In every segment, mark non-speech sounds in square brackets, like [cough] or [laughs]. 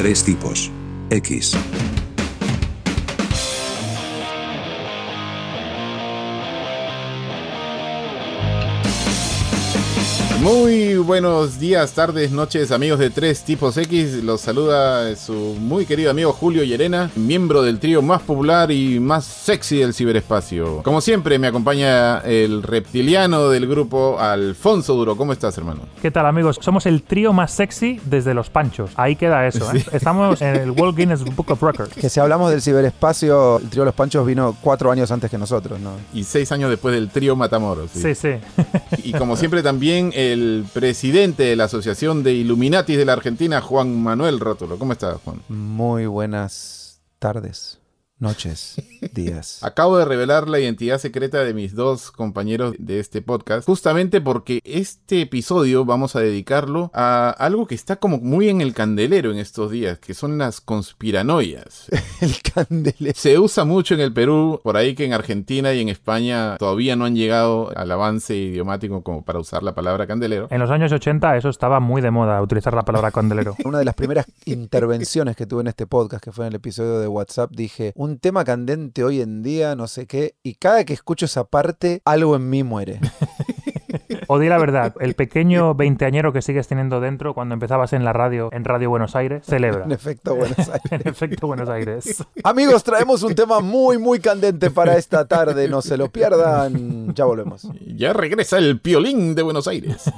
Tres tipos. X. Muy buenos días, tardes, noches, amigos de Tres Tipos X. Los saluda su muy querido amigo Julio Llerena, miembro del trío más popular y más sexy del ciberespacio. Como siempre, me acompaña el reptiliano del grupo, Alfonso Duro. ¿Cómo estás, hermano? ¿Qué tal, amigos? Somos el trío más sexy desde los panchos. Ahí queda eso, ¿eh? [laughs] Estamos en el World Guinness Book of Records. Que si hablamos del ciberespacio, el trío Los Panchos vino cuatro años antes que nosotros, ¿no? Y seis años después del trío Matamoros. Sí, sí. Y como siempre, también el presidente de la Asociación de Illuminatis de la Argentina, Juan Manuel Rótulo. ¿Cómo estás, Juan? Muy buenas tardes, noches, días. [laughs] Acabo de revelar la identidad secreta de mis dos compañeros de este podcast, justamente porque este episodio vamos a dedicarlo a algo que está como muy en el candelero en estos días, que son las conspiranoias. [laughs] el candelero. Se usa mucho en el Perú, por ahí que en Argentina y en España todavía no han llegado al avance idiomático como para usar la palabra candelero. En los años 80 eso estaba muy de moda, utilizar la palabra candelero. [laughs] Una de las primeras intervenciones que tuve en este podcast, que fue en el episodio de WhatsApp, dije, un tema candente hoy en día, no sé qué, y cada que escucho esa parte, algo en mí muere. [laughs] O di la verdad, el pequeño veinteañero que sigues teniendo dentro cuando empezabas en la radio, en Radio Buenos Aires, celebra. En efecto, Buenos [laughs] Aires. en efecto, Buenos Aires. [laughs] Amigos, traemos un tema muy, muy candente para esta tarde. No se lo pierdan. Ya volvemos. Ya regresa el piolín de Buenos Aires.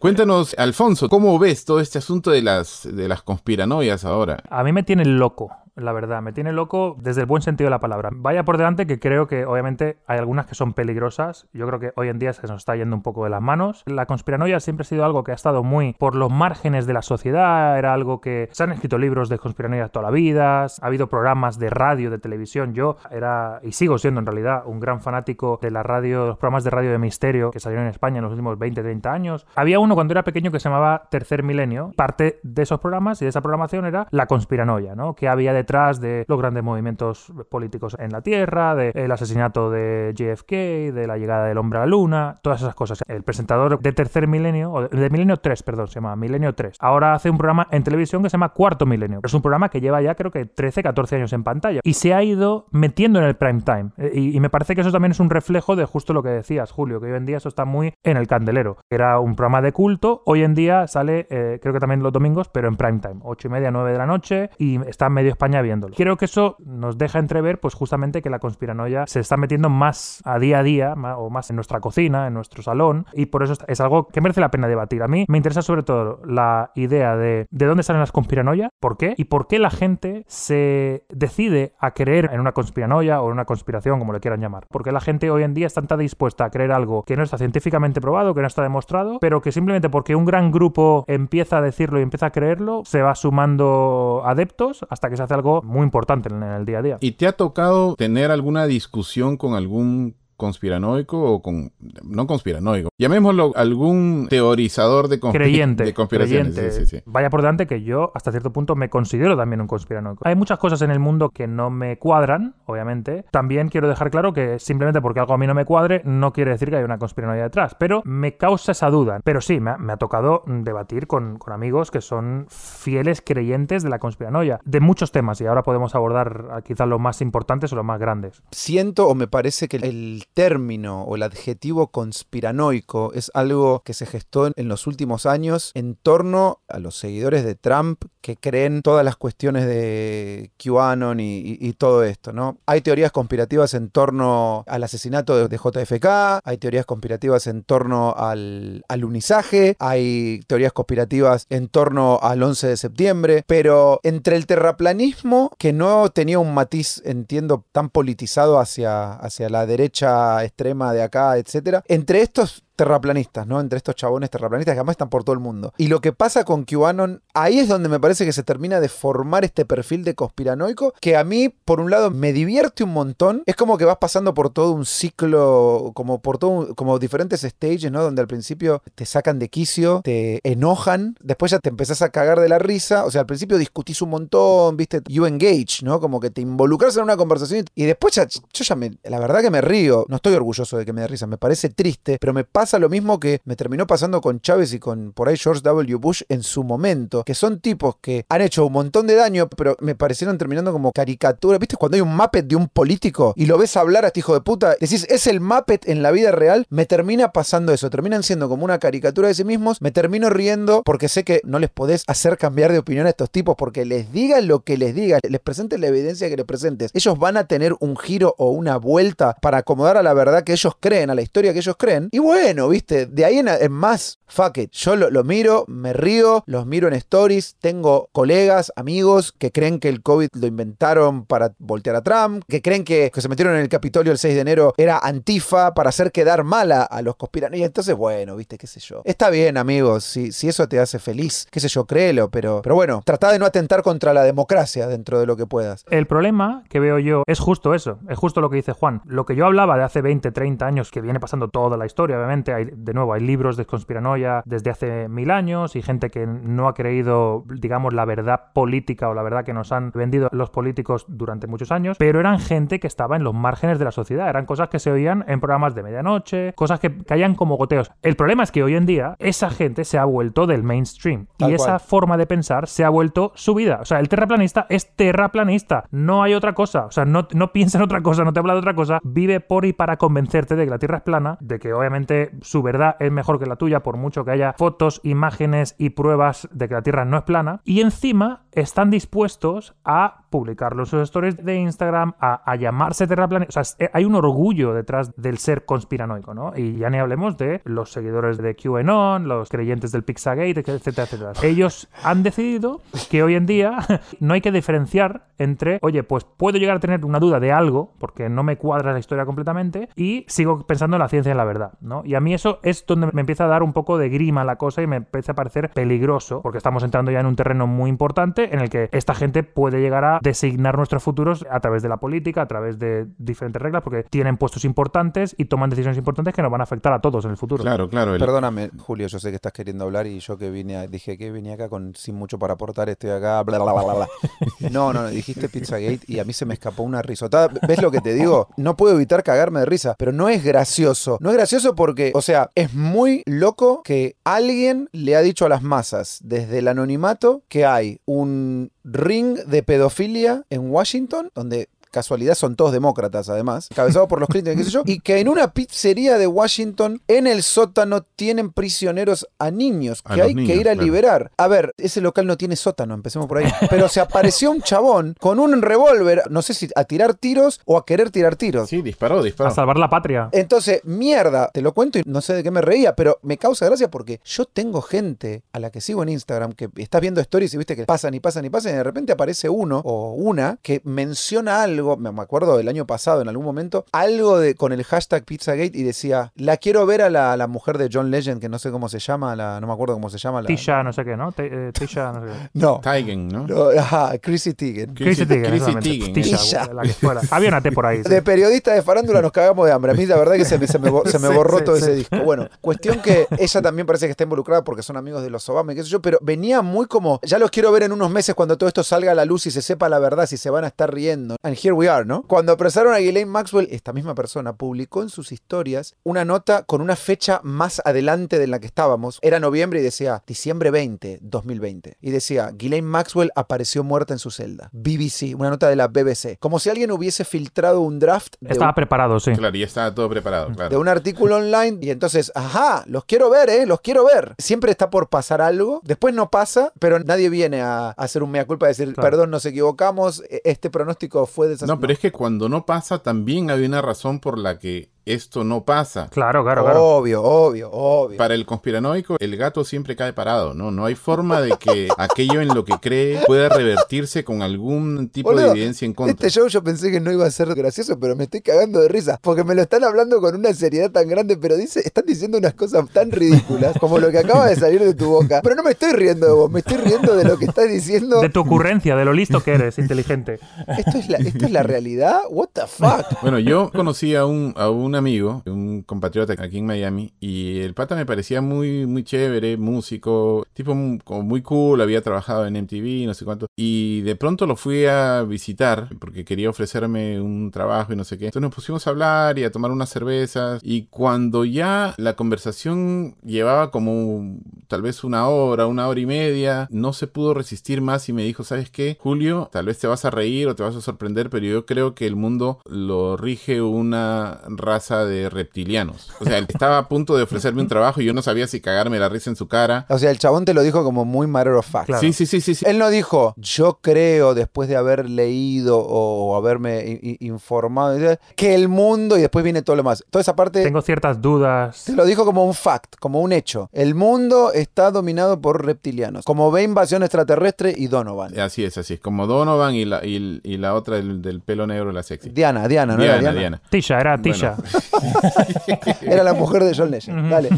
Cuéntanos, Alfonso, ¿cómo ves todo este asunto de las, de las conspiranoias ahora? A mí me tiene loco, la verdad. Me tiene loco desde el buen sentido de la palabra. Vaya por delante que creo que obviamente hay algunas que son peligrosas. Yo creo que hoy en día se nos está yendo un poco de las manos. La conspiranoia siempre ha sido algo que ha estado muy por los márgenes de la sociedad. Era algo que se han escrito libros de conspiranoia toda la vida. Ha habido programas de radio, de televisión. Yo era y sigo siendo en realidad un gran fanático de la radio, los programas de radio de misterio que salieron en España en los últimos 20, 30 años. Había uno cuando era pequeño que se llamaba Tercer Milenio. Parte de esos programas y de esa programación era la conspiranoia, ¿no? Que había de los grandes movimientos políticos en la Tierra, del asesinato de JFK, de la llegada del hombre a la Luna, todas esas cosas. El presentador de Tercer Milenio, de, de Milenio 3, perdón, se llama Milenio 3. Ahora hace un programa en televisión que se llama Cuarto Milenio. Es un programa que lleva ya creo que 13, 14 años en pantalla y se ha ido metiendo en el prime time. Eh, Y, me parece que eso también es un reflejo de justo lo que decías, Julio, que hoy en día eso está muy en el candelero. Era un programa de culto, hoy en día sale, eh, creo que también los domingos, pero en prime time, 8 y media, 9 de la noche y está medio España viéndolo. Creo que eso nos deja entrever, pues justamente que la conspiranoia se está metiendo más a día a día, o más en nuestra cocina, en nuestro salón, y por eso es algo que merece la pena debatir. A mí me interesa sobre todo la idea de de dónde salen las conspiranoias, por qué, y por qué la gente se decide a creer en una conspiranoia o en una conspiración, como le quieran llamar. Porque la gente hoy en día está tan dispuesta a creer algo que no está científicamente probado, que no está demostrado, pero que simplemente porque un gran grupo empieza a decirlo y empieza a creerlo, se va sumando adeptos hasta que se hace algo muy importante en el día a día. ¿Y te ha tocado tener alguna discusión con algún conspiranoico o con no conspiranoico, llamémoslo algún teorizador de, conspi- creyente, de conspiraciones? creyente. Sí, sí, sí. Vaya por delante que yo hasta cierto punto me considero también un conspiranoico. Hay muchas cosas en el mundo que no me cuadran, obviamente. También quiero dejar claro que simplemente porque algo a mí no me cuadre no quiere decir que haya una conspiranoia detrás, pero me causa esa duda. Pero sí, me ha, me ha tocado debatir con, con amigos que son fieles creyentes de la conspiranoia, de muchos temas, y ahora podemos abordar quizás los más importantes o los más grandes. Siento o me parece que el término o el adjetivo conspiranoico es algo que se gestó en, los últimos años en torno a los seguidores de Trump que creen todas las cuestiones de QAnon y, todo esto, ¿no? Hay teorías conspirativas en torno al asesinato de, JFK, hay teorías conspirativas en torno al alunizaje, hay teorías conspirativas en torno al 11 de septiembre, pero entre el terraplanismo, que no tenía un matiz, entiendo, tan politizado hacia, hacia la derecha extrema de acá, etcétera, entre estos terraplanistas, ¿no? Entre estos chabones terraplanistas que además están por todo el mundo. Y lo que pasa con QAnon, ahí es donde me parece que se termina de formar este perfil de conspiranoico, que a mí, por un lado, me divierte un montón. Es como que vas pasando por todo un ciclo, como por todo, un- como diferentes stages, ¿no? Donde al principio te sacan de quicio, te enojan, después ya te empezás a cagar de la risa. O sea, al principio discutís un montón, ¿viste? You engage, ¿no? Como que te involucras en una conversación y después ya, yo ya me, la verdad que me río. No estoy orgulloso de que me dé risa, me parece triste, pero me pasa pasa lo mismo que me terminó pasando con Chávez y con por ahí George W. Bush en su momento, que son tipos que han hecho un montón de daño, pero me parecieron terminando como caricatura. ¿Viste cuando hay un Muppet de un político y lo ves hablar a este hijo de puta? Decís, es el Muppet en la vida real. Me termina pasando eso. Terminan siendo como una caricatura de sí mismos. Me termino riendo porque sé que no les podés hacer cambiar de opinión a estos tipos porque les digan lo que les digan, les presentes la evidencia que les presentes. Ellos van a tener un giro o una vuelta para acomodar a la verdad que ellos creen, a la historia que ellos creen. Y bueno, viste, de ahí en, más, fuck it. Yo lo, lo miro, me río, los miro en stories. Tengo colegas, amigos que creen que el COVID lo inventaron para voltear a Trump, que creen que, que se metieron en el Capitolio el 6 de enero era antifa para hacer quedar mala a los conspiranoicos. Entonces, bueno, viste, qué sé yo. Está bien, amigos, si, si eso te hace feliz, qué sé yo, créelo, pero, pero bueno, trata de no atentar contra la democracia dentro de lo que puedas. El problema que veo yo es justo eso, es justo lo que dice Juan. Lo que yo hablaba de hace 20, 30 años, que viene pasando toda la historia, obviamente, hay, de nuevo, hay libros de conspiranoia desde hace mil años y gente que no ha creído, digamos, la verdad política o la verdad que nos han vendido los políticos durante muchos años, pero eran gente que estaba en los márgenes de la sociedad, eran cosas que se oían en programas de medianoche, cosas que caían como goteos. El problema es que hoy en día esa gente se ha vuelto del mainstream Tal y esa forma de pensar se ha vuelto su vida. O sea, el terraplanista es terraplanista, no hay otra cosa. O sea, no, no piensa en otra cosa, no te habla de otra cosa, vive por y para convencerte de que la Tierra es plana, de que obviamente su verdad es mejor que la tuya, por mucho que haya fotos, imágenes y pruebas de que la Tierra no es plana. Y encima están dispuestos a publicarlo en sus stories de Instagram, a, a llamarse terraplanista. O sea, es- hay un orgullo detrás del ser conspiranoico, ¿no? Y ya ni hablemos de los seguidores de QAnon, los creyentes del Pixagate, etcétera, etcétera. Ellos han decidido que hoy en día [laughs] no hay que diferenciar entre, oye, pues puedo llegar a tener una duda de algo, porque no me cuadra la historia completamente, y sigo pensando en la ciencia y en la verdad, ¿no? Y a mí eso es donde me empieza a dar un poco de grima la cosa y me empieza a parecer peligroso, porque estamos entrando ya en un terreno muy importante en el que esta gente puede llegar a designar nuestros futuros a través de la política, a través de diferentes reglas, porque tienen puestos importantes y toman decisiones importantes que nos van a afectar a todos en el futuro. Claro, claro. el- Perdóname, Julio, yo sé que estás queriendo hablar y yo que vine, a- dije que venía acá con sin mucho para aportar, estoy acá, bla, bla, bla, bla, bla. [laughs] No, no, no, dijiste Pizzagate y a mí se me escapó una risotada. ¿Ves lo que te digo? No puedo evitar cagarme de risa, pero no es gracioso. No es gracioso porque, o sea, es muy loco que alguien le ha dicho a las masas desde el anonimato que hay un ring de pedofilia en Washington donde casualidad son todos demócratas además, cabezados por los Clinton, qué sé yo, y que en una pizzería de Washington, en el sótano, tienen prisioneros a niños que hay que ir a claro. liberar. A ver, ese local no tiene sótano, empecemos por ahí. Pero se apareció un chabón con un revólver, no sé si a tirar tiros o a querer tirar tiros. Sí, disparó, disparó. A salvar la patria. Entonces, mierda, te lo cuento y no sé de qué me reía, pero me causa gracia porque yo tengo gente a la que sigo en Instagram que estás viendo stories y viste que pasan y pasan y pasan y de repente aparece uno o una que menciona algo, me me acuerdo del año pasado en algún momento, algo de con el hashtag Pizzagate y decía, la quiero ver a la, la mujer de John Legend, que no sé cómo se llama, la, no me acuerdo cómo se llama. La, Tisha, no sé qué, ¿no? Eh, Tisha, no sé qué. [laughs] No, Tigen, ¿no? no, ajá, Chrissy Teigen. Chrissy Teigen, Chrissy. Teigen, Tisha, Tisha. la que fuera. Había una T por ahí. sí. De periodista de farándula nos cagamos de hambre. A mí la verdad que se me, se me se borró sí, todo sí. ese disco. Bueno, cuestión que ella también parece que está involucrada porque son amigos de los Obama y qué sé yo, pero venía muy como, ya los quiero ver en unos meses cuando todo esto salga a la luz y se sepa la verdad, si se van a estar riendo. And here we are, ¿no? Cuando apresaron a Ghislaine Maxwell, esta misma persona publicó en sus historias una nota con una fecha más adelante de la que estábamos. Era noviembre y decía diciembre 20, 2020. Y decía, Ghislaine Maxwell apareció muerta en su celda. BBC, una nota de la BBC. Como si alguien hubiese filtrado un draft de Estaba preparado, sí. Claro, y estaba todo preparado, de un artículo online y entonces, ajá, los quiero ver, ¿eh? Los quiero ver. Siempre está por pasar algo, después no pasa, pero nadie viene a, a hacer un mea culpa y decir, Claro. perdón, nos equivocamos, e- este pronóstico fue No, pero es que cuando no pasa, también hay una razón por la que esto no pasa. Claro, claro, claro. Obvio, obvio, obvio. Para el conspiranoico, el gato siempre cae parado, ¿no? No hay forma de que [laughs] aquello en lo que cree pueda revertirse con algún tipo Boludo, de evidencia en contra. Este show yo pensé que no iba a ser gracioso, pero me estoy cagando de risa. Porque me lo están hablando con una seriedad tan grande, pero dice, están diciendo unas cosas tan ridículas como lo que acaba de salir de tu boca. Pero no me estoy riendo de vos, me estoy riendo de lo que estás diciendo. De tu ocurrencia, de lo listo que eres, inteligente. ¿Esto es la, esto es la realidad? ¿What the fuck? Bueno, yo conocí a, un, a una amigo, un compatriota aquí en Miami, y el pata me parecía muy, muy chévere, músico, tipo muy cool, había trabajado en MTV, no sé cuánto. Y de pronto lo fui a visitar porque quería ofrecerme un trabajo y no sé qué. Entonces nos pusimos a hablar y a tomar unas cervezas. Y cuando ya la conversación llevaba como tal vez una hora, una hora y media, no se pudo resistir más y me dijo, ¿sabes qué? Julio, tal vez te vas a reír o te vas a sorprender, pero yo creo que el mundo lo rige una raza de reptilianos. O sea, él [laughs] estaba a punto de ofrecerme un trabajo y yo no sabía si cagarme la risa en su cara. O sea, el chabón te lo dijo como muy matter of fact. Sí, sí, sí, sí, sí. Él no dijo, yo creo, después de haber leído o haberme informado, que el mundo y después viene todo lo más. Toda esa parte Tengo ciertas dudas. te lo dijo como un fact, como un hecho. El mundo está dominado por reptilianos, como ve invasión extraterrestre y Donovan. Así es, así es. Como Donovan y la, y, y la otra del, del pelo negro, la sexy. Diana, Diana, ¿no era Diana, Diana? Diana. Tisha, era Bueno. [laughs] Era la mujer de John Legend. Dale.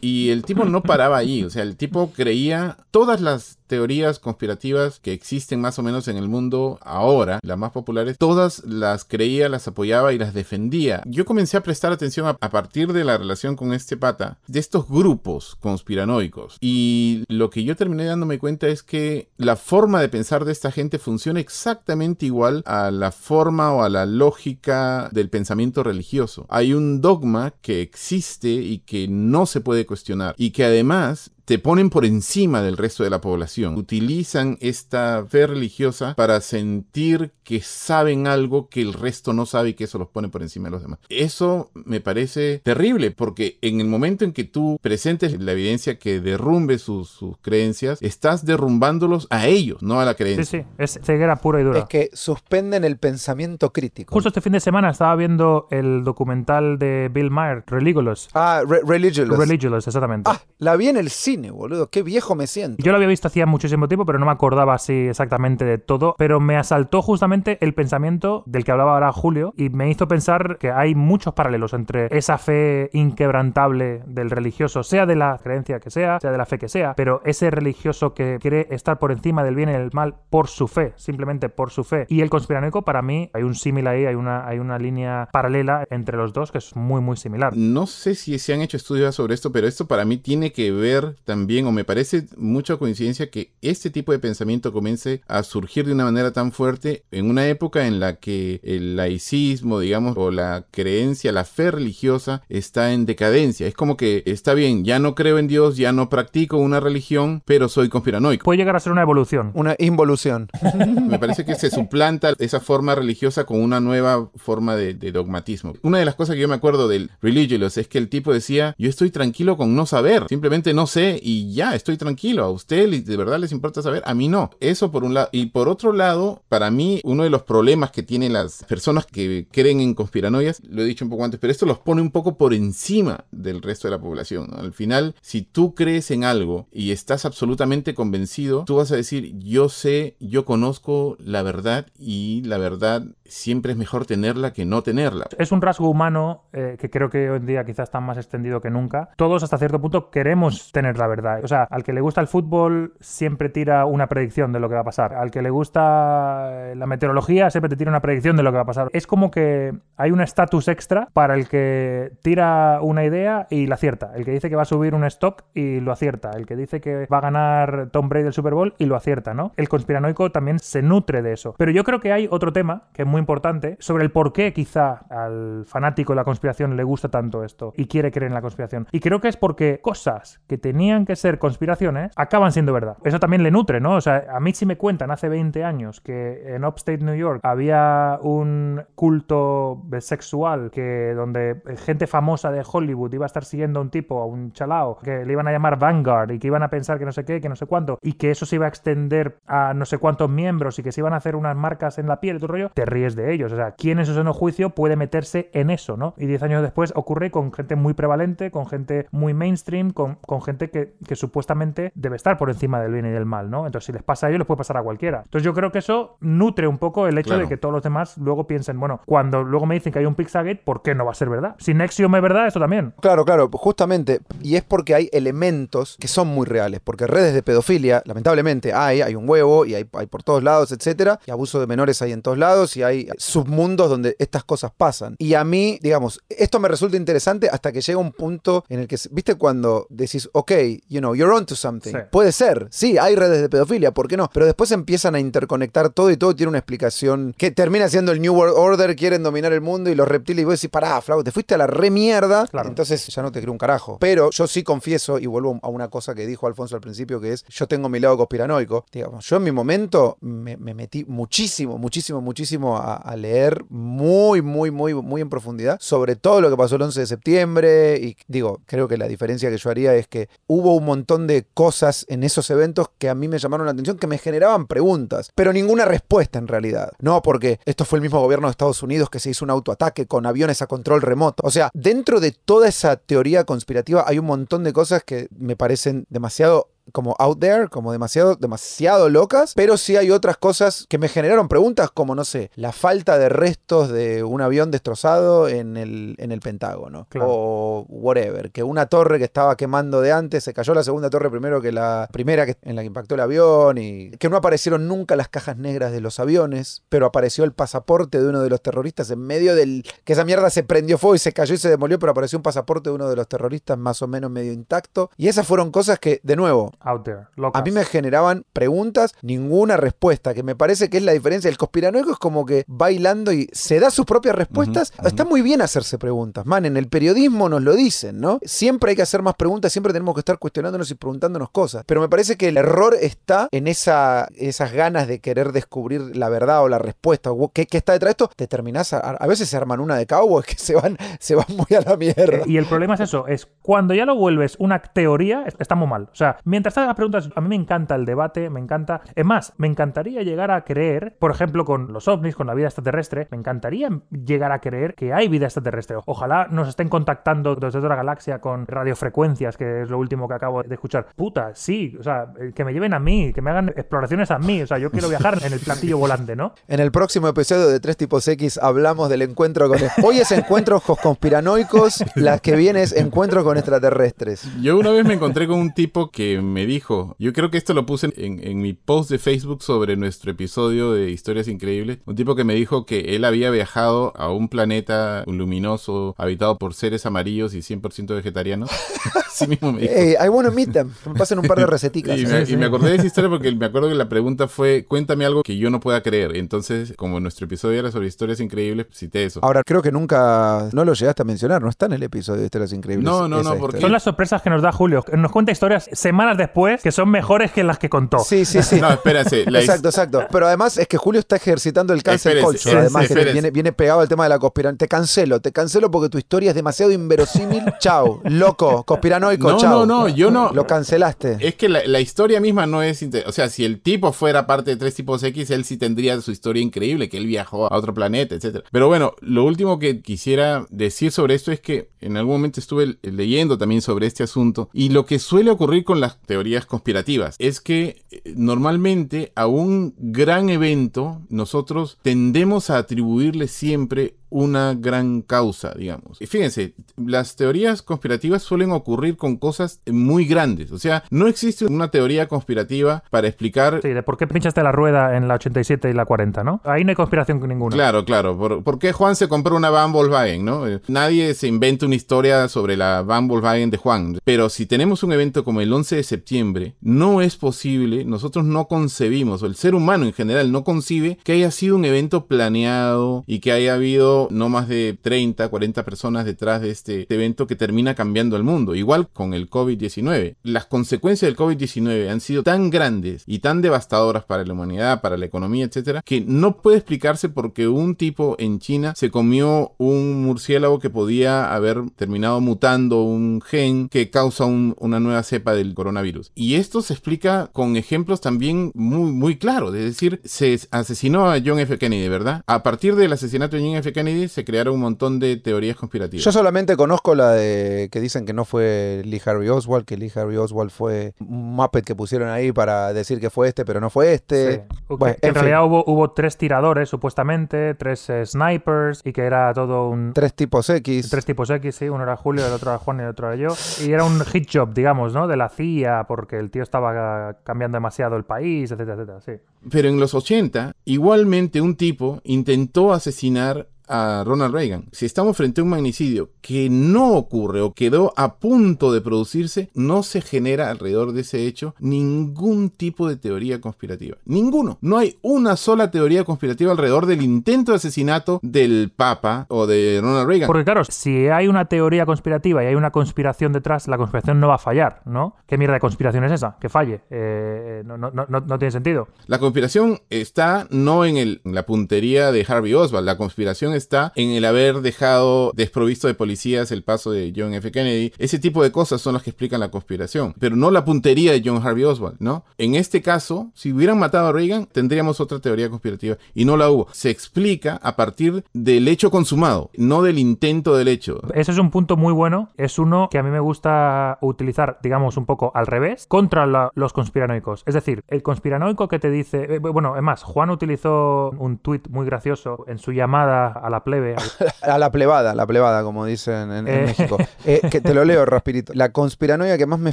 Y el tipo no paraba ahí, o sea, el tipo creía todas las teorías conspirativas que existen más o menos en el mundo ahora, las más populares, todas las creía, las apoyaba y las defendía. Yo comencé a prestar atención a, partir de la relación con este pata, de estos grupos conspiranoicos. Y lo que yo terminé dándome cuenta es que la forma de pensar de esta gente funciona exactamente igual a la forma o a la lógica del pensamiento religioso. Hay un dogma que existe y que no se puede cuestionar. Y que además te ponen por encima del resto de la población. Utilizan esta fe religiosa para sentir que saben algo que el resto no sabe y que eso los pone por encima de los demás. Eso me parece terrible porque en el momento en que tú presentes la evidencia que derrumbe sus, sus creencias, estás derrumbándolos a ellos, no a la Sí, creencia. sí, es ceguera pura y dura. Es que suspenden el pensamiento crítico. Justo este fin de semana estaba viendo el documental de Bill Maher, Religulous. Ah, re- Religious. Religulous, exactamente. Ah, la vi en el cine, boludo. Qué viejo me siento. Yo lo había visto hacía muchísimo tiempo, pero no me acordaba así exactamente de todo. Pero me asaltó justamente el pensamiento del que hablaba ahora Julio y me hizo pensar que hay muchos paralelos entre esa fe inquebrantable del religioso, sea de la creencia que sea, sea de la fe que sea, pero ese religioso que quiere estar por encima del bien y del mal por su fe, simplemente por su fe. Y el conspiranoico, para mí, hay un símil ahí, hay una, hay una línea paralela entre los dos que es muy, muy similar. No sé si se han hecho estudios sobre esto, pero esto para mí tiene que ver también, o me parece mucha coincidencia que este tipo de pensamiento comience a surgir de una manera tan fuerte en una época en la que el laicismo, digamos, o la creencia, la fe religiosa está en decadencia. Es como que está bien, ya no creo en Dios, ya no practico una religión, pero soy conspiranoico. Puede llegar a ser una evolución. Una involución. [laughs] Me parece que se suplanta esa forma religiosa con una nueva forma de, de dogmatismo. Una de las cosas que yo me acuerdo del Religious es que el tipo decía, yo estoy tranquilo con no saber, simplemente no sé y ya, estoy tranquilo. A usted de verdad les importa saber, a mí no. Eso por un lado. Y por otro lado, para mí, uno de los problemas que tienen las personas que creen en conspiranoias, lo he dicho un poco antes, pero esto los pone un poco por encima del resto de la población. Al final, si tú crees en algo y estás absolutamente convencido, tú vas a decir, yo sé, yo conozco la verdad y la verdad siempre es mejor tenerla que no tenerla. Es un rasgo humano eh, que creo que hoy en día quizás está más extendido que nunca. Todos hasta cierto punto queremos tener la verdad. O sea, al que le gusta el fútbol siempre tira una predicción de lo que va a pasar. Al que le gusta eh, la meteorología siempre te tira una predicción de lo que va a pasar. Es como que hay un estatus extra para el que tira una idea y la acierta. El que dice que va a subir un stock y lo acierta. El que dice que va a ganar Tom Brady el Super Bowl y lo acierta, ¿no? El conspiranoico también se nutre de eso. Pero yo creo que hay otro tema que es muy importante sobre el por qué quizá al fanático de la conspiración le gusta tanto esto y quiere creer en la conspiración. Y creo que es porque cosas que tenían que ser conspiraciones acaban siendo verdad. Eso también le nutre, ¿no? O sea, a mí si me cuentan hace 20 años que en Upstate New York había un culto sexual que donde gente famosa de Hollywood iba a estar siguiendo a un tipo, a un chalao, que le iban a llamar Vanguard y que iban a pensar que no sé qué, que no sé cuánto, y que eso se iba a extender a no sé cuántos miembros y que se iban a hacer unas marcas en la piel y todo el rollo, te ríes de ellos. O sea, ¿quién en su seno juicio puede meterse en eso, no? Y 10 años después ocurre con gente muy prevalente, con gente muy mainstream, con, con gente que, que supuestamente debe estar por encima del bien y del mal, ¿no? Entonces, si les pasa a ellos, les puede pasar a cualquiera. Entonces, yo creo que eso nutre un poco el hecho Claro. de que todos los demás luego piensen, bueno, cuando luego me dicen que hay un Pixagate, ¿por qué no va a ser verdad? Si Nexium es verdad, eso también. Claro, claro, justamente. Y es porque hay elementos que son muy reales. Porque redes de pedofilia, lamentablemente, hay, hay un huevo y hay, hay por todos lados, etcétera. Y abuso de menores hay en todos lados y hay hay submundos donde estas cosas pasan. Y a mí, digamos, esto me resulta interesante hasta que llega un punto en el que, ¿viste cuando decís, ok, you know, you're onto something? Sí. Puede ser, sí, hay redes de pedofilia, ¿por qué no? Pero después empiezan a interconectar todo y todo tiene una explicación que termina siendo el New World Order, quieren dominar el mundo y los reptiles, y vos decís, pará, Flau, te fuiste a la re mierda, Claro. entonces ya no te creo un carajo. Pero yo sí confieso, y vuelvo a una cosa que dijo Alfonso al principio, que es, yo tengo mi lado conspiranoico, digamos, yo en mi momento me, me metí muchísimo, muchísimo, muchísimo a, a leer muy, muy, muy, muy en profundidad sobre todo lo que pasó el 11 de septiembre, y digo, creo que la diferencia que yo haría es que hubo un montón de cosas en esos eventos que a mí me llamaron la atención, que me generaban preguntas, pero ninguna respuesta en realidad. No, porque esto fue el mismo gobierno de Estados Unidos que se hizo un autoataque con aviones a control remoto. O sea, dentro de toda esa teoría conspirativa hay un montón de cosas que me parecen demasiado como out there, como demasiado, demasiado locas, pero sí hay otras cosas que me generaron preguntas como, no sé, la falta de restos de un avión destrozado en el, en el Pentágono. Claro. O whatever, que una torre que estaba quemando de antes, se cayó la segunda torre primero que la primera que, en la que impactó el avión, y que no aparecieron nunca las cajas negras de los aviones, pero apareció el pasaporte de uno de los terroristas en medio del... que esa mierda se prendió fuego y se cayó y se demolió, pero apareció un pasaporte de uno de los terroristas más o menos medio intacto. Y esas fueron cosas que, de nuevo, Out there. Locas. a mí me generaban preguntas, ninguna respuesta, que me parece que es la diferencia. El conspiranoico es como que bailando y se da sus propias respuestas. Está muy bien hacerse preguntas, man. En el periodismo nos lo dicen, ¿no? Siempre hay que hacer más preguntas, siempre tenemos que estar cuestionándonos y preguntándonos cosas. Pero me parece que el error está en esa, esas ganas de querer descubrir la verdad o la respuesta. o ¿Qué, qué está detrás de esto? Te terminás, a, a veces se arman una de cowboys que se van, se van muy a la mierda. Eh, Y el problema es eso, es cuando ya lo vuelves una teoría, es- está muy mal. O sea, mientras estás las preguntas, a mí me encanta el debate, me encanta... Es más, me encantaría llegar a creer, por ejemplo, con los ovnis, con la vida extraterrestre, me encantaría llegar a creer que hay vida extraterrestre. Ojalá nos estén contactando desde otra galaxia con radiofrecuencias, que es lo último que acabo de escuchar. Puta, sí, o sea, que me lleven a mí, que me hagan exploraciones a mí. O sea, yo quiero viajar en el platillo volante, ¿no? En el próximo episodio de Tres Tipos X hablamos del encuentro con... Hoy es encuentros con conspiranoicos, las que viene es encuentro con extraterrestres. Yo una vez me encontré con un tipo que me dijo, yo creo que esto lo puse en, en mi post de Facebook sobre nuestro episodio de Historias Increíbles, un tipo que me dijo que él había viajado a un planeta luminoso habitado por seres amarillos y 100% vegetarianos. [laughs] Así mismo me dijo. Hey, I wanna meet them. Me pasen un par de [laughs] receticas. Y Sí, me, sí. y me acordé de esa historia porque [laughs] me acuerdo que la pregunta fue, cuéntame algo que yo no pueda creer. Entonces, como nuestro episodio era sobre historias increíbles, cité eso. Ahora, creo que nunca, no lo llegaste a mencionar, no está en el episodio de Historias Increíbles. No, no, no, porque- historia. Son las sorpresas que nos da Julio. Nos cuenta historias semanas después que son mejores que las que contó. Sí, sí, sí. [laughs] No, espérense. Exacto, exacto. Pero además es que Julio está ejercitando el cancel Espérese, culture. sí, además que viene, viene pegado al tema de la conspiración. Te cancelo, te cancelo porque tu historia es demasiado inverosímil. [laughs] Chao, loco, conspiranoico, No, chao. no, no, yo no. Lo cancelaste. Es que la, la historia misma no es... O sea, si el tipo fuera parte de tres tipos X, él sí tendría su historia increíble, que él viajó a otro planeta, etcétera. Pero bueno, lo último que quisiera decir sobre esto es que en algún momento estuve leyendo también sobre este asunto y lo que suele ocurrir con las teorías conspirativas. Es que eh, normalmente a un gran evento nosotros tendemos a atribuirle siempre una gran causa, digamos. Y fíjense, las teorías conspirativas suelen ocurrir con cosas muy grandes. O sea, no existe una teoría conspirativa para explicar... Sí, de por qué pinchaste la rueda en la 87 y la 40, ¿no? Ahí no hay conspiración con ninguna. Claro, claro. ¿Por, por qué Juan se compró una Van Volkswagen, no? Eh, Nadie se inventa una historia sobre la Van Volkswagen de Juan. Pero si tenemos un evento como el 11 de septiembre, no es posible, nosotros no concebimos, o el ser humano en general no concibe que haya sido un evento planeado y que haya habido no más de 30, 40 personas detrás de este evento que termina cambiando el mundo. Igual con el COVID-19. Las consecuencias del COVID-19 han sido tan grandes y tan devastadoras para la humanidad, para la economía, etcétera, que no puede explicarse porque un tipo en China se comió un murciélago que podía haber terminado mutando un gen que causa un- una nueva cepa del coronavirus. Y esto se explica con ejemplos también muy, muy claros. Es decir, se asesinó a John F. Kennedy, ¿verdad? A partir del asesinato de John F. Kennedy, Kennedy se crearon un montón de teorías conspirativas. Yo solamente conozco la de que dicen que no fue Lee Harvey Oswald, que Lee Harvey Oswald fue un Muppet que pusieron ahí para decir que fue este, pero no fue este. Sí. Bueno, en, en realidad hubo, hubo, tres tiradores, supuestamente, tres eh, snipers, y que era todo un. Tres tipos X. Tres tipos X, sí. Uno era Julio, el otro era Juan y el otro era yo. Y era un hit job, digamos, ¿no? De la CIA, porque el tío estaba cambiando demasiado el país, etcétera, etcétera, sí. Pero en los 80, igualmente un tipo intentó asesinar a Ronald Reagan. Si estamos frente a un magnicidio que no ocurre o quedó a punto de producirse, no se genera alrededor de ese hecho ningún tipo de teoría conspirativa. Ninguno. No hay una sola teoría conspirativa alrededor del intento de asesinato del Papa o de Ronald Reagan. Porque claro, si hay una teoría conspirativa y hay una conspiración detrás, la conspiración no va a fallar, ¿no? ¿Qué mierda de conspiración es esa? Que falle. Eh, no, no, no, no, tiene sentido. La conspiración está no en, el, en la puntería de Harvey Oswald, la conspiración está en el haber dejado desprovisto de policías el paso de John F. Kennedy. Ese tipo de cosas son las que explican la conspiración, pero no la puntería de John Harvey Oswald, ¿no? En este caso, si hubieran matado a Reagan, tendríamos otra teoría conspirativa y no la hubo. Se explica a partir del hecho consumado, no del intento del hecho. Ese es un punto muy bueno, es uno que a mí me gusta utilizar, digamos, un poco al revés, contra los conspiranoicos. Es decir, el conspiranoico que te dice, eh, bueno, es más, Juan utilizó un tuit muy gracioso en su llamada a la plebe [laughs] a la plebada, la plebada, como dicen en, en México. Eh, que te lo leo, [laughs] Raspirito. La conspiranoia que más me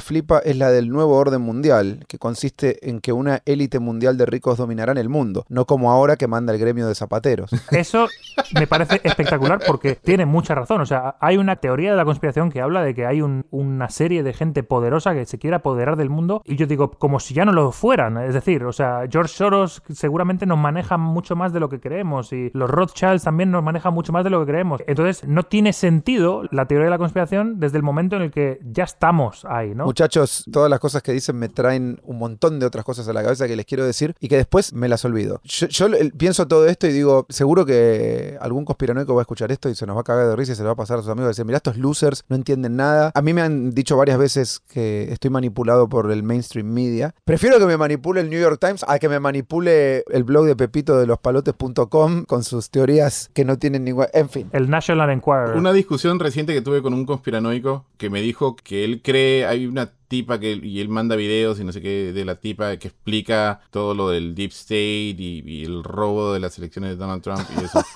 flipa es la del nuevo orden mundial, que consiste en que una élite mundial de ricos dominarán el mundo, no como ahora que manda el gremio de zapateros. [laughs] Eso me parece espectacular porque tiene mucha razón. O sea, hay una teoría de la conspiración que habla de que hay un, una serie de gente poderosa que se quiere apoderar del mundo y yo digo, como si ya no lo fueran. Es decir, o sea, George Soros seguramente nos maneja mucho más de lo que creemos y los Rothschilds también nos manejan mucho más de lo que creemos. Entonces, no tiene sentido la teoría de la conspiración desde el momento en el que ya estamos ahí, ¿no? Muchachos, todas las cosas que dicen me traen un montón de otras cosas a la cabeza que les quiero decir y que después me las olvido. Yo, yo pienso todo esto y digo, seguro que algún conspiranoico va a escuchar esto y se nos va a cagar de risa y se lo va a pasar a sus amigos y decir, mira, estos losers no entienden nada. A mí me han dicho varias veces que estoy manipulado por el mainstream media. Prefiero que me manipule el New York Times a que me manipule el blog de Pepito de los palotes.com con sus teorías que no tienen ningún... En fin. El National Enquirer. Una discusión reciente que tuve con un conspiranoico que me dijo que él cree, hay una tipa que y él manda videos y no sé qué de la tipa que explica todo lo del deep state y, y el robo de las elecciones de Donald Trump y eso. [laughs]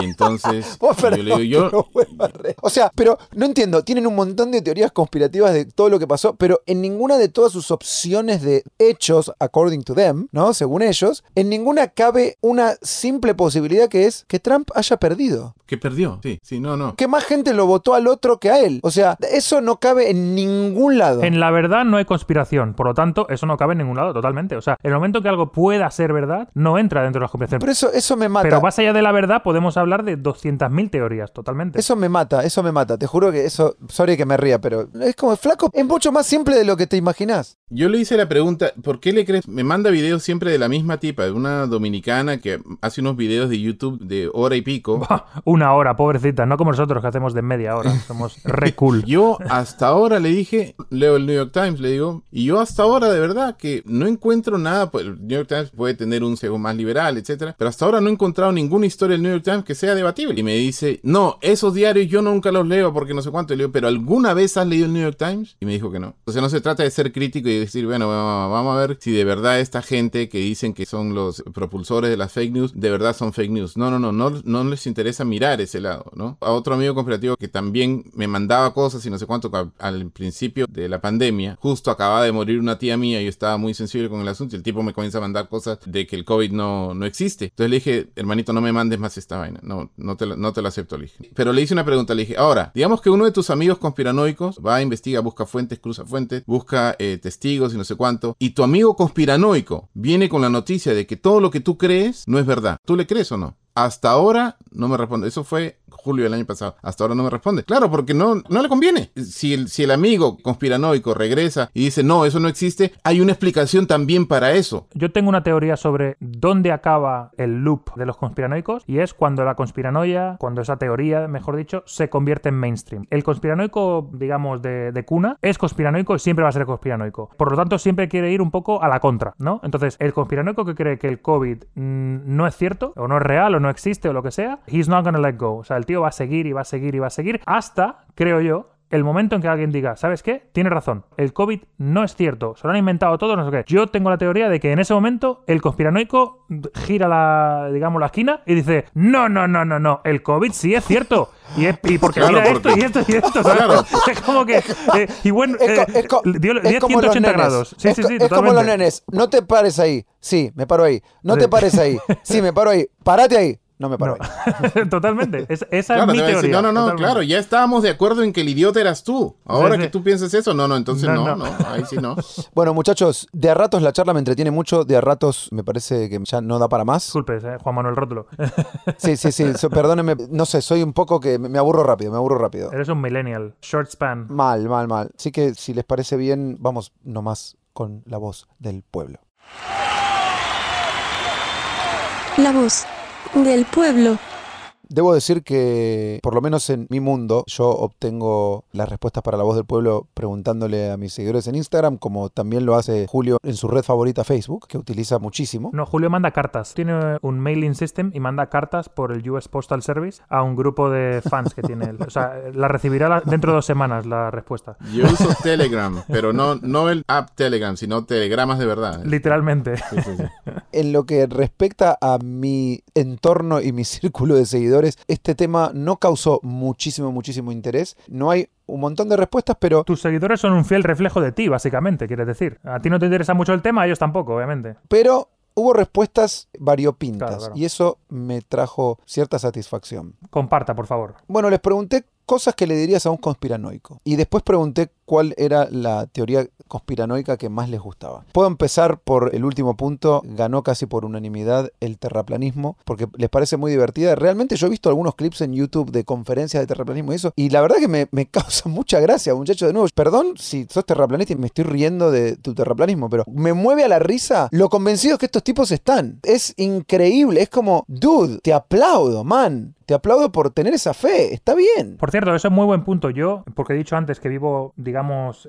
Y entonces [laughs] yo le digo, yo... [laughs] O sea, pero no entiendo, tienen un montón de teorías conspirativas de todo lo que pasó, pero en ninguna de todas sus opciones de hechos, according to them, ¿no? Según ellos, en ninguna cabe una simple posibilidad que es que Trump haya perdido. Que perdió, sí, sí, no, no. Que más gente lo votó al otro que a él. O sea, eso no cabe en ningún lado. En la verdad no hay conspiración, por lo tanto, eso no cabe en ningún lado totalmente. O sea, el momento que algo pueda ser verdad, no entra dentro de la conspiración. Pero eso, eso me mata. Pero más allá de la verdad, podemos hablar de 200.000 teorías, totalmente. Eso me mata, eso me mata. Te juro que eso, sorry que me ría, pero es como flaco, es mucho más simple de lo que te imaginas. Yo le hice la pregunta, ¿por qué le crees? Me manda videos siempre de la misma tipa, de una dominicana que hace unos videos de YouTube de hora y pico. [laughs] Una hora, pobrecita, no como nosotros que hacemos de media hora. [laughs] Somos re cool. Yo hasta ahora le dije, leo el New York Times, le digo, y yo hasta ahora de verdad que no encuentro nada, pues el New York Times puede tener un sesgo más liberal, etcétera, pero hasta ahora no he encontrado ninguna historia del New York Times que sea debatible. Y me dice, no, esos diarios yo nunca los leo porque no sé cuánto. Y le digo, pero ¿alguna vez has leído el New York Times? Y me dijo que no. Sea, no se trata de ser crítico y decir, bueno, vamos a ver si de verdad esta gente que dicen que son los propulsores de las fake news, de verdad son fake news. No, no, no, no, no les interesa mirar ese lado, ¿no? A otro amigo conspirativo que también me mandaba cosas y no sé cuánto al principio de la pandemia, justo acababa de morir una tía mía y estaba muy sensible con el asunto y el tipo me comienza a mandar cosas de que el COVID no, no existe. Entonces le dije, hermanito, no me mandes más esta vaina. No, no te, no te lo acepto, le dije. Pero le hice una pregunta, le dije, ahora, digamos que uno de tus amigos conspiranoicos va, investiga, busca fuentes, cruza fuentes, busca eh, testigos y no sé cuánto, y tu amigo conspiranoico viene con la noticia de que todo lo que tú crees no es verdad. ¿Tú le crees o no? Hasta ahora no me responde. Eso fue Julio el año pasado. Hasta ahora no me responde. Claro, porque no, no le conviene. Si el, si el amigo conspiranoico regresa y dice, no, eso no existe, hay una explicación también para eso. Yo tengo una teoría sobre dónde acaba el loop de los conspiranoicos y es cuando la conspiranoia, cuando esa teoría, mejor dicho, se convierte en mainstream. El conspiranoico, digamos, de, de cuna es conspiranoico y siempre va a ser conspiranoico. Por lo tanto, siempre quiere ir un poco a la contra, ¿no? Entonces, el conspiranoico que cree que el COVID mm, no es cierto, o no es real, o no existe, o lo que sea, he's not gonna let go. O sea, el tío va a seguir y va a seguir y va a seguir hasta, creo yo, el momento en que alguien diga, ¿sabes qué? Tiene razón, el COVID no es cierto, se lo han inventado todo, no sé qué. Yo tengo la teoría de que en ese momento el conspiranoico gira la, digamos, la esquina y dice, no, no, no, no, no, el COVID sí es cierto. Y, es, y porque Claro, mira porque- esto y esto y esto, ¿sabes? Claro. [laughs] Es como que... eh, y bueno, Es, co- eh, es co- dio, dio como los 180 nenes. grados. Sí, es, sí, sí, es como los totalmente. nenes. No te pares ahí. Sí, me paro ahí. No Sí. te pares ahí. Sí, me paro ahí. Parate ahí. No me paro ahí. [laughs] totalmente. Es- esa Claro, es mi teoría. decir, no, no, no, totalmente. claro, ya estábamos de acuerdo en que el idiota eras tú. Ahora Sí, sí. que tú piensas eso, no, no, entonces No, no, no. no, ahí sí no. [laughs] Bueno, muchachos, de a ratos la charla me entretiene mucho. De a ratos me parece que ya no da para más. Disculpes, eh, Juan Manuel Rótulo. [laughs] Sí, sí, sí. so- perdónenme. No sé, soy un poco que me aburro rápido. Me aburro rápido. Eres un millennial. Short span. Mal, mal, mal. Así que si les parece bien, vamos nomás con la voz del pueblo. La voz del pueblo. Debo decir que, por lo menos en mi mundo, yo obtengo las respuestas para la voz del pueblo preguntándole a mis seguidores en Instagram, como también lo hace Julio en su red favorita Facebook, que utiliza muchísimo. No, Julio manda cartas. Tiene un mailing system y manda cartas por el US Postal Service a un grupo de fans que tiene él. O sea, la recibirá la- dentro de dos semanas la respuesta. Yo uso Telegram, pero no, no el app Telegram, sino telegramas de verdad. Literalmente. Sí, sí, sí. En lo que respecta a mi entorno y mi [laughs] círculo de seguidores, este tema no causó muchísimo, muchísimo interés. No hay un montón de respuestas, pero Tus seguidores son un fiel reflejo de ti, básicamente, quieres decir. A ti no te interesa mucho el tema, a ellos tampoco, obviamente. pero hubo respuestas variopintas Claro, claro. y eso me trajo cierta satisfacción. Comparta, por favor. Bueno, les pregunté cosas que le dirías a un conspiranoico y después pregunté cuál era la teoría conspiranoica que más les gustaba. Puedo empezar por el último punto, ganó casi por unanimidad el terraplanismo, porque les parece muy divertida. Realmente yo he visto algunos clips en YouTube de conferencias de terraplanismo y eso, y la verdad que me, [laughs] causa mucha gracia, muchachos. De nuevo, perdón si sos terraplanista y me estoy riendo de tu terraplanismo, pero me mueve a la risa lo convencidos que estos tipos están. Es increíble, es como, dude, te aplaudo, man. Te aplaudo por tener esa fe, está bien. Por cierto, eso es muy buen punto. Yo, porque he dicho antes que vivo, digamos,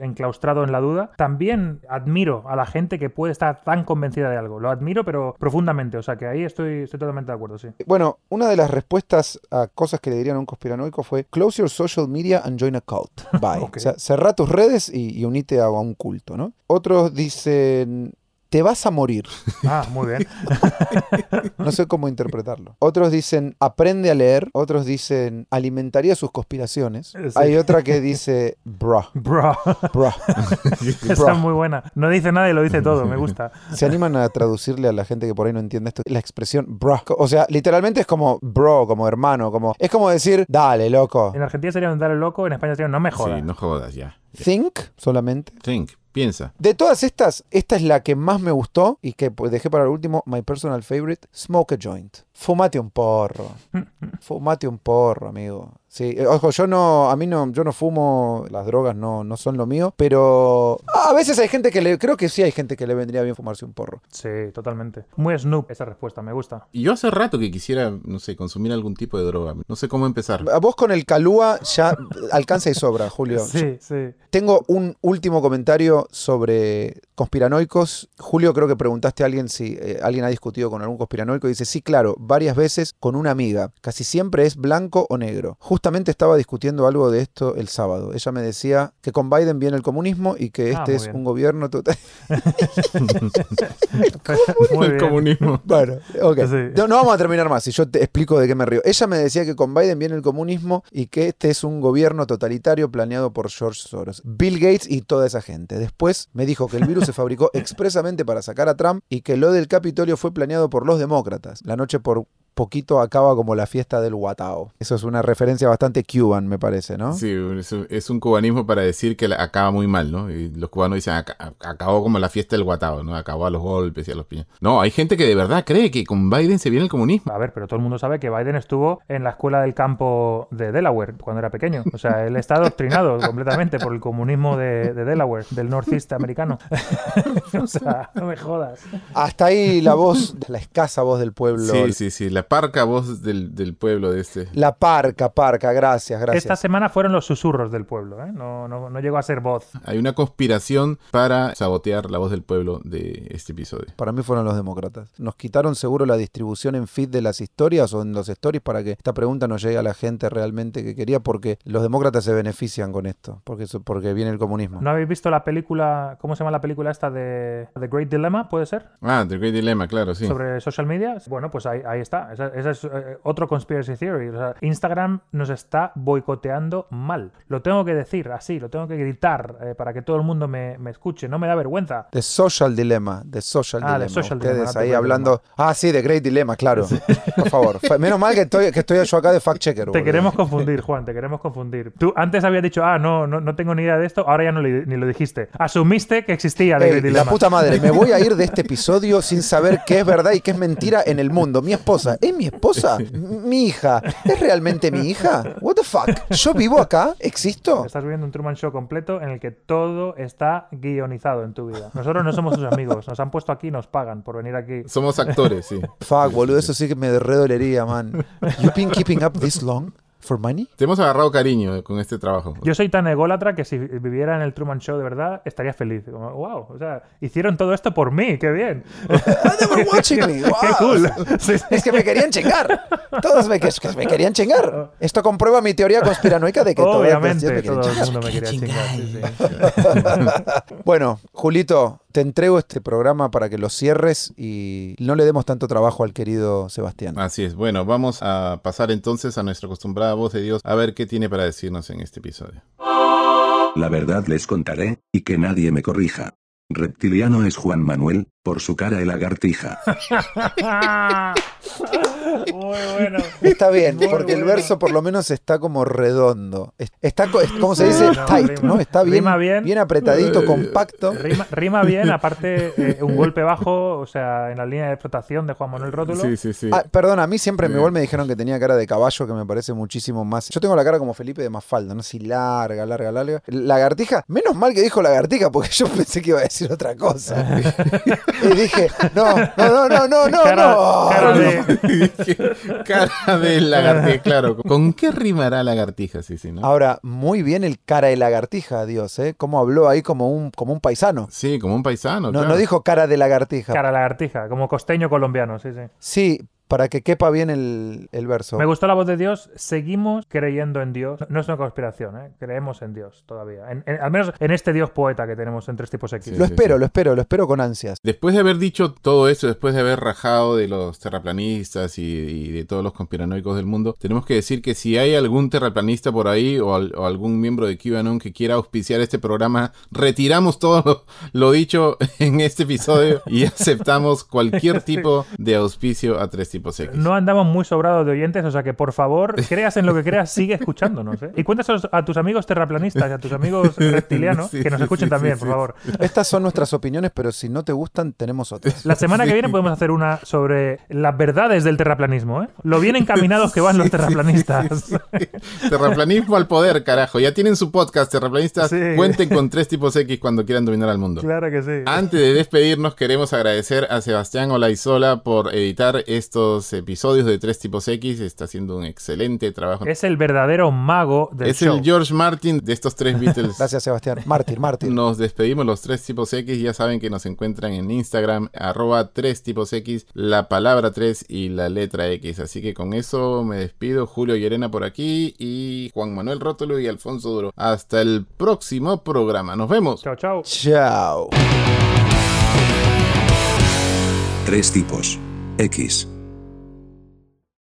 enclaustrado en la duda, también admiro a la gente que puede estar tan convencida de algo. Lo admiro, pero profundamente. O sea que ahí estoy, estoy totalmente de acuerdo, sí. Bueno, una de las respuestas a cosas que le dirían a un conspiranoico fue Close your social media and join a cult. [laughs] Bye. O sea, cerrá tus redes y, y unite a, a un culto, ¿no? Otros dicen, te vas a morir. [laughs] Ah, muy bien. [laughs] No sé cómo interpretarlo. Otros dicen, aprende a leer. Otros dicen, alimentaría sus conspiraciones. Sí. Hay otra que dice, bruh, Bro, bruh. esa Bruh. [laughs] es muy buena. No dice nada y lo dice todo, me gusta. ¿Se animan a traducirle a la gente que por ahí no entiende esto? La expresión bruh. O sea, literalmente es como bro, como hermano, como... Es como decir, dale, loco. En Argentina sería un dar el loco, en España sería un no me jodas. Sí, no jodas ya. Think solamente. Think, piensa. De todas estas, esta es la que más me gustó y que pues, dejé para el último, my personal favorite, smoke a joint. Fumate un porro. [laughs] Fumate un porro, amigo. Sí, eh, ojo, yo no, a mí no, yo no fumo, las drogas no, no son lo mío, pero a veces hay gente que le, creo que sí hay gente que le vendría bien fumarse un porro. Sí, totalmente. Muy Snoop esa respuesta, me gusta. Y yo hace rato que quisiera, no sé, consumir algún tipo de droga. No sé cómo empezar. A vos con el calúa ya alcanza y sobra, Julio. Sí, sí. Tengo un último comentario sobre conspiranoicos. Julio, creo que preguntaste a alguien si eh, alguien ha discutido con algún conspiranoico. Dice, sí, claro, varias veces con una amiga. Casi siempre es blanco o negro. Justamente estaba discutiendo algo de esto el sábado. Ella me decía que con Biden viene el comunismo y que Ah, este es bien. un gobierno total. [laughs] Muy el comunismo. Bueno, ok. Sí. No, no vamos a terminar más y yo te explico de qué me río. Ella me decía que con Biden viene el comunismo y que este es un gobierno totalitario planeado por George Soros, Bill Gates y toda esa gente. Después me dijo que el virus se fabricó [laughs] expresamente para sacar a Trump y que lo del Capitolio fue planeado por los demócratas. La noche por poquito acaba como la fiesta del Guatao. Eso es una referencia bastante cuban, me parece, ¿no? Sí, es un, es un cubanismo para decir que acaba muy mal, ¿no? Y los cubanos dicen, "Aca- acabó como la fiesta del guatao, ¿no? Acabó a los golpes y a los piñas. No, hay gente que de verdad cree que con Biden se viene el comunismo. A ver, pero todo el mundo sabe que Biden estuvo en la escuela del campo de Delaware cuando era pequeño. O sea, él está adoctrinado [laughs] completamente por el comunismo de, de Delaware, del northeast americano. [laughs] o sea, no me jodas. Hasta ahí la voz, la escasa voz del pueblo. Sí, sí, sí, la parca voz del, del pueblo de este. La parca, parca, gracias, gracias. Esta semana fueron los susurros del pueblo, ¿eh? No, no, no llegó a ser voz. Hay una conspiración para sabotear la voz del pueblo de este episodio. Para mí fueron los demócratas. Nos quitaron seguro la distribución en feed de las historias o en los stories para que esta pregunta no llegue a la gente realmente que quería porque los demócratas se benefician con esto, porque, eso- porque viene el comunismo. ¿No habéis visto la película, cómo se llama la película esta de The Great Dilemma, puede ser? Ah, The Great Dilemma, claro, sí. Sobre social media. Bueno, pues ahí, ahí está. Esa, esa es eh, otro conspiracy theory. O sea, Instagram nos está boicoteando mal. Lo tengo que decir así, lo tengo que gritar eh, para que todo el mundo me, me escuche. No me da vergüenza. The Social Dilemma, The Social Ah, The Dilemma. Social Ustedes Dilemma, The ahí hablando. Ah, sí, The Great Dilemma, claro. Por favor. [laughs] Menos mal que estoy, que estoy yo acá de fact checker. [laughs] Te boludo. queremos confundir, Juan, te queremos confundir. Tú antes habías dicho, ah, no, no, no tengo ni idea de esto, ahora ya no li- ni lo dijiste. Asumiste que existía The Ey, Great la Dilemma. puta madre, me voy a ir de este [laughs] episodio sin saber qué es verdad y qué es mentira en el mundo. Mi esposa, ¿es mi esposa? [laughs] Mi hija, ¿es realmente mi hija? What the fuck? ¿Yo vivo acá? ¿Existo? Estás viviendo un Truman Show completo en el que todo está guionizado en tu vida. Nosotros no somos tus amigos, nos han puesto aquí y nos pagan por venir aquí. Somos actores, sí. Fuck, boludo, eso sí que me redolería, man. You been keeping up this long for money? Te hemos agarrado cariño con este trabajo. Yo soy tan ególatra que si viviera en el Truman Show de verdad estaría feliz. Como, wow, o sea, hicieron todo esto por mí, qué bien. they were watching me. [laughs] Wow. Qué cool. Sí, sí. Es que me querían chingar. Todos me, que, que me querían chingar. Esto comprueba mi teoría conspiranoica de que Obviamente, todo chingar. el mundo me quería chingar. sí, sí. [laughs] Bueno, Julito, te entrego este programa para que lo cierres y no le demos tanto trabajo al querido Sebastián. Así es. Bueno, vamos a pasar entonces a nuestra acostumbrada voz de Dios a ver qué tiene para decirnos en este episodio. La verdad les contaré, y que nadie me corrija. Reptiliano es Juan Manuel, por su cara de lagartija. [laughs] Muy bueno. Está bien, Muy porque el verso por lo menos está como redondo. Es- Está, ¿cómo se dice? No, Tight, rima. ¿no? Está bien, Rima bien. bien apretadito, compacto. Rima, rima bien, aparte eh, un golpe bajo, o sea, en la línea de explotación de Juan Manuel Rótulo. Sí, sí, sí. Ah, perdón, a mí siempre en mi gol me dijeron que tenía cara de caballo, que me parece muchísimo más. Yo tengo la cara como Felipe de Mafalda, ¿no? Así larga, larga, larga. Lagartija, menos mal que dijo lagartija, porque yo [laughs] pensé que iba a decir otra cosa. [laughs] y dije, no, no, no, no, no, no, Cara- no. cara de- [laughs] Cara de lagartija, claro. ¿Con qué rimará lagartija? Sí, sí, ¿no? Ahora, muy bien el cara de lagartija, Dios, ¿eh? Cómo habló ahí como un, como un paisano. Sí, como un paisano. No, claro. no dijo cara de lagartija. Cara lagartija, como costeño colombiano, sí, sí. Sí, para que quepa bien el, el verso. Me gustó la voz de Dios. Seguimos creyendo en Dios. No es una conspiración, ¿eh? Creemos en Dios todavía. En- en- al menos en este Dios poeta que tenemos en tres tipos X. Sí. Lo espero, lo espero, lo espero con ansias. Después de haber dicho todo eso, después de haber rajado de los terraplanistas y, y de todos los conspiranoicos del mundo, tenemos que decir que si hay algún terraplanista por ahí o, al- o algún miembro de QAnon que quiera auspiciar este programa, retiramos todo lo, lo dicho en este episodio y [laughs] aceptamos cualquier [laughs] tipo de auspicio a tres tipos X. No andamos muy sobrados de oyentes, o sea que por favor, [laughs] creas en lo que creas, sigue escuchándonos. ¿eh? Y cuéntaselos a tus amigos terraplanistas y a tus amigos [laughs] reptilianos Sí, que nos escuchen sí, también, sí, por sí. favor. Estas son nuestras opiniones, pero si no te gustan, tenemos otras. La semana que viene podemos hacer una sobre las verdades del terraplanismo, ¿eh? Lo bien encaminados que van [laughs] los terraplanistas. Terraplanismo al poder, carajo. Ya tienen su podcast, terraplanistas. Sí. Cuenten con tres tipos X cuando quieran dominar al mundo. claro que sí. Antes de despedirnos, queremos agradecer a Sebastián Olaizola por editar estos episodios de Tres Tipos X. Está haciendo un excelente trabajo. Es el verdadero mago del Es show. el George Martin de estos tres [laughs] Beatles. Gracias, Sebastián. Mártir, mártir. Nos despedimos los tres tipos X. Ya saben que nos encuentran en Instagram, arroba tres tipos X, la palabra 3 y la letra X. Así que con eso me despido. Julio Llerena por aquí y Juan Manuel Rótulo y Alfonso Duro. Hasta el próximo programa. Nos vemos. Chao, chao. Chao. Tres tipos. X.